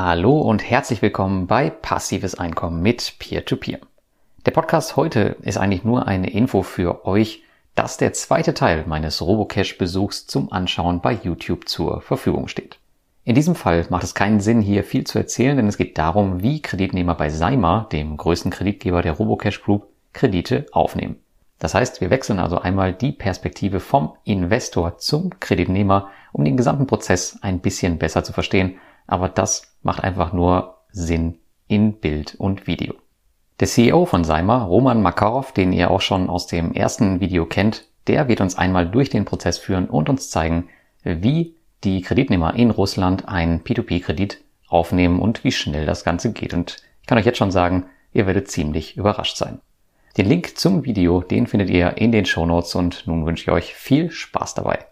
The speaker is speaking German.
Hallo und herzlich willkommen bei Passives Einkommen mit Peer-to-Peer. -Peer. Der Podcast heute ist eigentlich nur eine Info für euch, dass der zweite Teil meines Robocash-Besuchs zum Anschauen bei YouTube zur Verfügung steht. In diesem Fall macht es keinen Sinn, hier viel zu erzählen, denn es geht darum, wie Kreditnehmer bei Saima, dem größten Kreditgeber der Robocash Group, Kredite aufnehmen. Das heißt, wir wechseln also einmal die Perspektive vom Investor zum Kreditnehmer, um den gesamten Prozess ein bisschen besser zu verstehen aber das macht einfach nur Sinn in Bild und Video. Der CEO von Seimer, Roman Makarov, den ihr auch schon aus dem ersten Video kennt, der wird uns einmal durch den Prozess führen und uns zeigen, wie die Kreditnehmer in Russland einen P2P-Kredit aufnehmen und wie schnell das Ganze geht. Und ich kann euch jetzt schon sagen, ihr werdet ziemlich überrascht sein. Den Link zum Video, den findet ihr in den Show Notes und nun wünsche ich euch viel Spaß dabei.